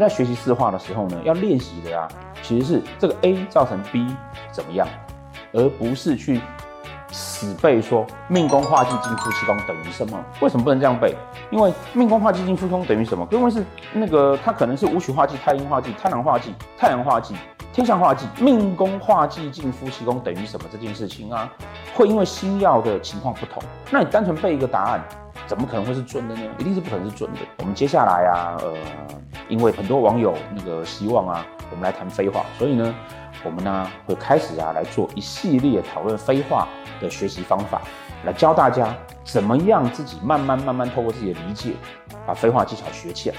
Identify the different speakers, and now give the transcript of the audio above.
Speaker 1: 在学习四化的时候呢，要练习的啊，其实是这个 A 造成 B 怎么样，而不是去死背说命宫化忌进夫妻宫等于什么？为什么不能这样背？因为命宫化忌进夫妻宫等于什么？因为是那个它可能是武曲化忌、太阴化忌、太阳化忌、太阳化忌、天象化忌，命宫化忌进夫妻宫等于什么？这件事情啊，会因为星曜的情况不同，那你单纯背一个答案，怎么可能会是准的呢？一定是不可能是准的。我们接下来啊，呃，因为很多网友那个希望啊，我们来谈飞话，所以呢，我们呢会开始啊来做一系列讨论飞话的学习方法，来教大家怎么样自己慢慢慢慢透过自己的理解，把飞话技巧学起来。